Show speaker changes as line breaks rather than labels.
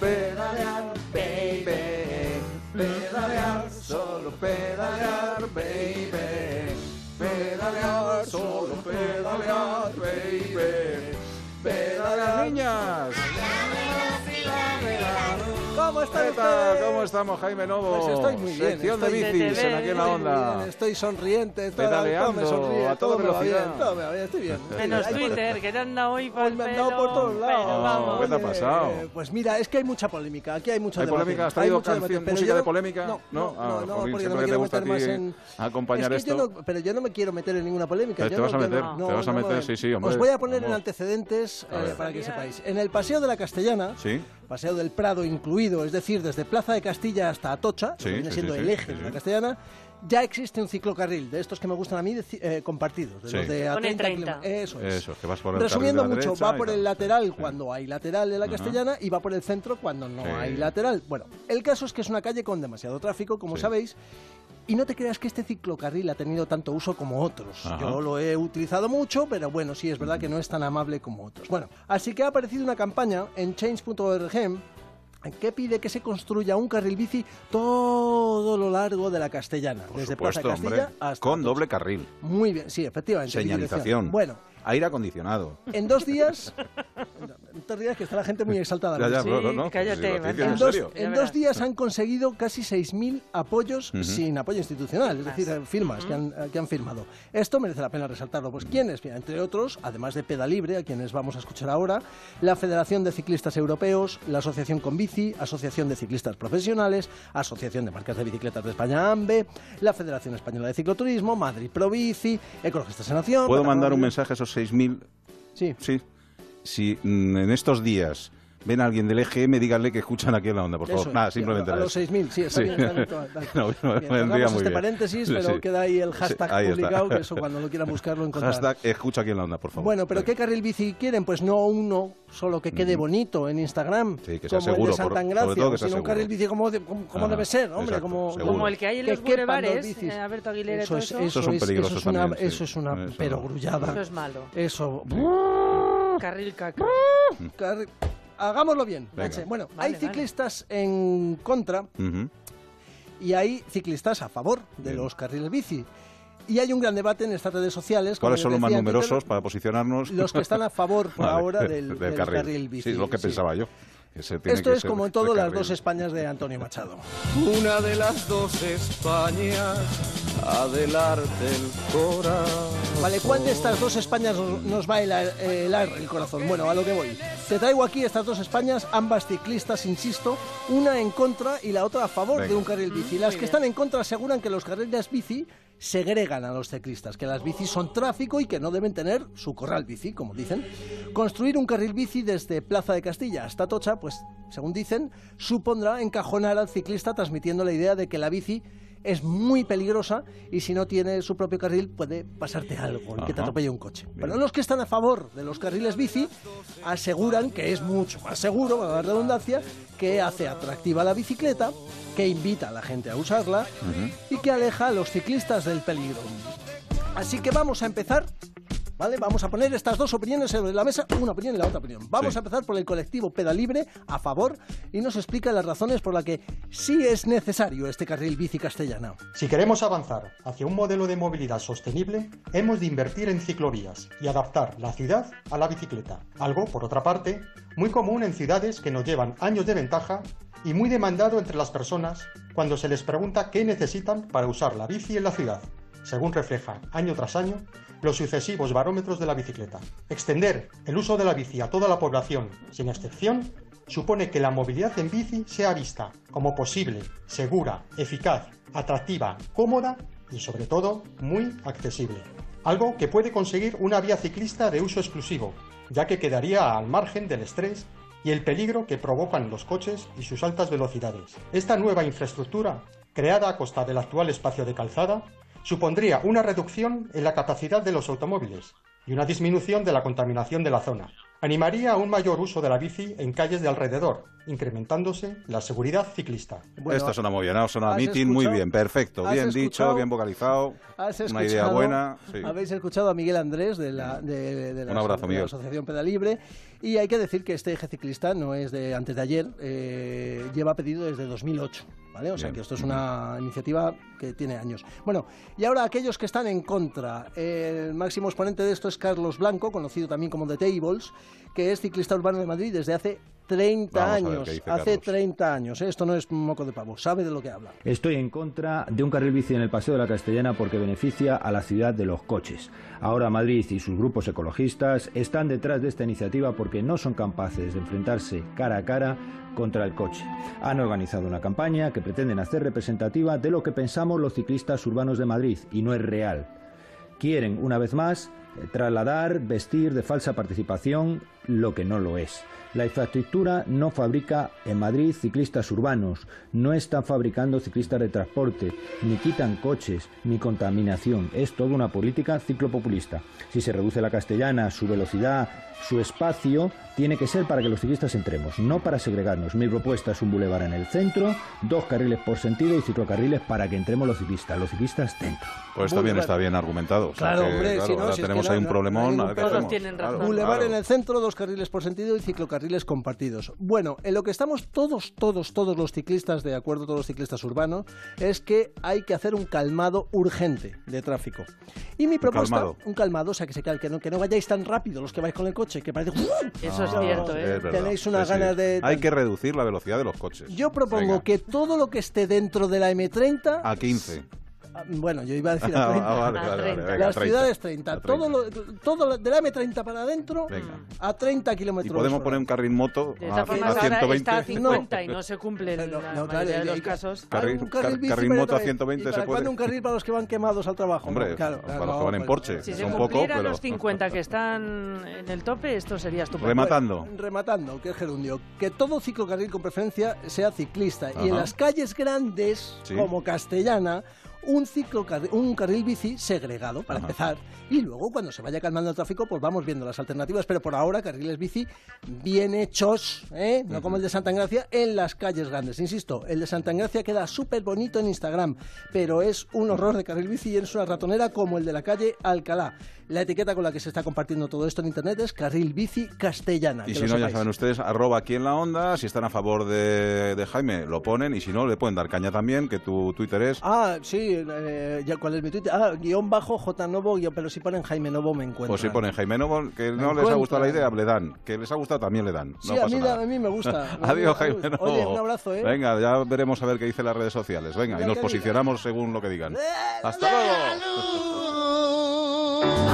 pedalear, baby. Pedalear, solo pedalear, baby. Pedalear, solo pedalear, baby. Pedalear.
Niñas.
¿Cómo
¿Qué tal? ¿Cómo estamos, Jaime Novo?
Pues estoy muy bien,
Sección
estoy-
de bicis en aquí en la onda.
bien, Estoy sonriente, todo,
Pedaleando
todo me sonríe,
a toda
todo me va
velocidad.
bien, todo me va bien, estoy bien.
Menos
por-
Twitter, que te anda hoy por
Hoy
el
me han
pelo,
dado por todos lados.
vamos.
¿Qué te ha
Oye,
pasado?
Pues mira, es que hay mucha polémica. Aquí hay mucho
¿Hay
debate.
polémica? ¿Has
Hay
traído canción, música
yo
de
no-
polémica?
No,
No,
no,
ah,
no,
jolín,
porque no me
te
quiero meter
ti
más en...
acompañar
es que yo
esto.
no- pero yo no me quiero meter en ninguna polémica.
Te
yo
vas
no-
a meter,
no-
te vas a
no me-
meter, sí, sí, hombre.
Os voy a poner en antecedentes eh, para que sepáis. En el Paseo de la Castellana,
Sí.
Paseo del Prado incluido, es decir, desde Plaza de Castilla hasta Atocha,
Sí,
que viene
sí,
siendo
sí,
el eje
sí,
de la Castellana, ya existe un ciclocarril, de estos que me gustan a mí, de eh, compartidos, de
Sí.
los de a
Pone
30
30.
kilómetros. Eso es.
Eso, que vas por el
Resumiendo
de
mucho,
derecha
va por el lateral
Sí.
cuando hay lateral en la. Castellana y va por el centro cuando no
Sí.
hay lateral. Bueno, el caso es que es una calle con demasiado tráfico, como
Sí.
sabéis, y no te creas que este ciclocarril ha tenido tanto uso como otros.
Ajá.
Yo lo he utilizado mucho, pero bueno, sí es verdad que no es tan amable como otros. Bueno, así que ha aparecido una campaña en change.org que pide que se construya un carril bici todo lo largo de la Castellana,
Por
desde
supuesto,
Plaza Castilla
hombre.
hasta
Con
Atocha.
doble carril.
Muy bien, sí, efectivamente.
Señalización.
Bueno,
Aire acondicionado.
en dos días, en dos días que está la gente muy exaltada.
Ya, ya,
Sí,
no, no, no.
cállate,
Si dices
En dos, en días han conseguido casi 6.000 apoyos sin apoyo institucional, es decir, eh, firmas que, han, eh, que han firmado. Esto merece la pena resaltarlo. Pues ¿quiénes? Mira, entre otros, además de Pedalibre, a quienes vamos a escuchar ahora, la Federación de Ciclistas Europeos, la Asociación Con Bici, Asociación de Ciclistas Profesionales, Asociación de Marcas de Bicicletas de España AMBE, la Federación Española de Cicloturismo, Madrid Pro Bici, Ecologistas en Acción...
¿Puedo mandar un mensaje a esos 6.000?
Sí.
Sí. Si mm, en estos días ven a alguien del EGM, díganle que escuchan aquí en la onda, por favor.
Eso es,
Nada,
sí,
simplemente
a
era
los
eso.
6.000, sí, está
Sí.
bien. está bien, está bien.
No, no,
Bien,
muy
este
bien.
paréntesis,
Sí,
pero
sí.
queda ahí el
Sí,
hashtag
ahí está.
publicado, que eso cuando lo quieran buscar lo encontrarán.
Hashtag escucha aquí en la onda, por favor.
Bueno, pero
Sí.
¿qué carril bici quieren? Pues no uno solo que quede bonito en Instagram,
Sí, que sea
como
seguro,
el de Santa Engracia, sino un
seguro.
carril bici como, de- como, como
Ah,
debe ser, hombre,
exacto,
como.
Como el que hay en los bulevares, eh, Alberto Aguilera y
Eso
todo
es,
eso.
eso es,
peligrosos
eso es una,
también, sí.
eso es una perogrullada.
Eso es malo.
Eso.
Carril caca.
Carri- Hagámoslo bien.
Venga.
Nache. Bueno,
Vale,
hay
vale.
ciclistas en contra
Ujú.
y hay ciclistas a favor de
Bien.
los carriles bici. Y hay un gran debate en estas redes sociales. como
¿Cuáles son los más
decía
numerosos para posicionarnos?
Los que están a favor por
Vale,
ahora del, del carril. bici.
Sí, es lo que
sí.
pensaba yo. Ese tiene
Esto
que
es
ser
como en todo las dos Españas de Antonio Machado.
Una de las dos Españas, adelante el corazón.
Vale, ¿cuál de estas dos Españas nos, nos va a helar, eh, helar el corazón? Bueno, a lo que voy. Te traigo aquí estas dos Españas, ambas ciclistas, insisto, una en contra y la otra a favor
Venga.
de un carril bici. Las que están en contra aseguran que los carriles bici segregan a los ciclistas, que las bicis son tráfico y que no deben tener su corral bici, como dicen. Construir un carril bici desde Plaza de Castilla hasta Tocha, pues, según dicen, supondrá encajonar al ciclista transmitiendo la idea de que la bici es muy peligrosa y si no tiene su propio carril puede pasarte algo, y que te
Ajá.
atropelle un coche. Pero los que están a favor de los carriles bici aseguran que es mucho más seguro, para la redundancia, que hace atractiva la bicicleta, que invita a la gente a usarla y que aleja a los ciclistas del peligro. Así que vamos a empezar ¿Vale? Vamos a poner estas dos opiniones sobre la mesa, una opinión y la otra opinión. Vamos
Sí.
a empezar por el colectivo Pedalibre, a favor, y nos explica las razones por las que sí es necesario este carril bici castellana.
Si queremos avanzar hacia un modelo de movilidad sostenible, hemos de invertir en ciclovías y adaptar la ciudad a la bicicleta. Algo, por otra parte, muy común en ciudades que nos llevan años de ventaja y muy demandado entre las personas cuando se les pregunta qué necesitan para usar la bici en la ciudad, según refleja año tras año los sucesivos barómetros de la bicicleta. Extender el uso de la bici a toda la población, sin excepción, supone que la movilidad en bici sea vista como posible, segura, eficaz, atractiva, cómoda y sobre todo muy accesible. Algo que puede conseguir una vía ciclista de uso exclusivo, ya que quedaría al margen del estrés y el peligro que provocan los coches y sus altas velocidades. Esta nueva infraestructura, creada a costa del actual espacio de calzada, supondría una reducción en la capacidad de los automóviles y una disminución de la contaminación de la zona. Animaría a un mayor uso de la bici en calles de alrededor, incrementándose la seguridad ciclista.
Bueno,
Esto suena muy bien, ¿no? suena a
¿has
meeting muy bien, perfecto,
¿Has
bien
escuchado?
dicho, bien vocalizado,
¿Has
una idea buena. sí.
Habéis escuchado a Miguel Andrés de la, de, de la
Un abrazo,
de la
Miguel.
Asociación Pedalibre Y hay que decir que este eje ciclista no es de antes de ayer, eh, lleva pedido desde 2008. ¿Vale? O sea que esto es una iniciativa que tiene años. Bueno, y ahora aquellos que están en contra. El máximo exponente de esto es Carlos Blanco, conocido también como The Tables, que es ciclista urbano de Madrid desde hace 30
Vamos a ver
años.
dice
Hace
Carlos.
30 años. ¿eh? Esto no es moco de pavo, sabe de lo que habla.
Estoy en contra de un carril bici en el Paseo de la Castellana porque beneficia a la ciudad de los coches. Ahora Madrid y sus grupos ecologistas están detrás de esta iniciativa porque no son capaces de enfrentarse cara a cara contra el coche. Han organizado una campaña que pretenden hacer representativa de lo que pensamos los ciclistas urbanos de Madrid y no es real. Quieren, una vez más, trasladar, vestir de falsa participación lo que no lo es. La infraestructura no fabrica en Madrid ciclistas urbanos, no están fabricando ciclistas de transporte, ni quitan coches, ni contaminación. Es toda una política ciclopopulista. Si se reduce la castellana, su velocidad, su espacio, tiene que ser para que los ciclistas entremos, no para segregarnos. Mi propuesta es un bulevar en el centro, dos carriles por sentido y ciclocarriles para que entremos los ciclistas, los ciclistas dentro.
Pues está bien, está bien argumentado. O sea
Claro,
que,
hombre,
claro,
si no,
ahora
si es que
tenemos
no,
ahí un
no
problemón.
Todos tienen razón.
Boulevard
claro.
en el centro, dos carriles por sentido y ciclocarriles compartidos. Bueno, en lo que estamos todos, todos, todos los ciclistas de acuerdo, todos los ciclistas urbanos, es que hay que hacer un calmado urgente de tráfico. Y mi propuesta,
calmado.
un calmado, o sea, que, se, que, no, que no vayáis tan rápido los que vais con el coche, que parece...
Eso es cierto, ¿eh?
es.
Tenéis unas
Sí, sí.
ganas de-
Hay que reducir la velocidad de los coches.
Yo propongo
Venga.
que todo lo que esté dentro de la M30...
A 15.
Ah, Bueno, yo iba a decir
Ah,
a 30.
vale,
A
vale, vale,
30.
venga,
Las
30.
ciudades 30.
A
Todo, lo, todo lo- de la M30 para adentro
Venga.
a 30
Y
kilómetros
podemos poner un carril moto
De
a,
todas formas,
a
ahora
120.
está a 50 y no se cumple la
no, claro,
de los casos.
Carril-
un carril
car- carril moto a
también-
120
¿y
se
para
puede?
un carril para los que van quemados al trabajo?
Hombre,
No, claro,
para
claro,
los que
no,
van en
pues-
Porsche.
Si se cumplieran los 50 que están en el tope, esto sería estupendo.
Rematando.
Rematando, que es gerundio, que todo ciclocarril con preferencia sea ciclista y en las calles grandes, como Castellana, un ciclocarril, un carril bici segregado, para
Ajá.
empezar, y luego cuando se vaya calmando el tráfico, pues vamos viendo las alternativas, pero por ahora carriles bici bien hechos, ¿eh? no como el de Santa Engracia, en las calles grandes. Insisto, el de Santa Engracia queda súper bonito en Instagram, pero es un horror de carril bici y es una ratonera como el de la calle Alcalá. La etiqueta con la que se está compartiendo todo esto en internet es carril bici castellana.
Y si no, ya saben ustedes, arroba aquí en la onda. Si están a favor de, de Jaime, lo ponen. Y si no, le pueden dar caña también, que tu Twitter es.
Ah, sí, eh, ya, ¿cuál es mi Twitter? Ah, guion bajo J Novo, guión- pero si ponen Jaime Novo me encuentro.
Pues si ponen Jaime Novo, que no les ha gustado la idea, le dan. Que les ha gustado, también le dan. No
Sí, a mí,
nada.
a mí me gusta.
Adiós, Jaime Novo.
Oye, un abrazo, ¿eh?
Venga, ya veremos a ver qué dicen las redes sociales. Venga, y nos posicionamos según lo que digan.
¡Eh,
¡Hasta luego!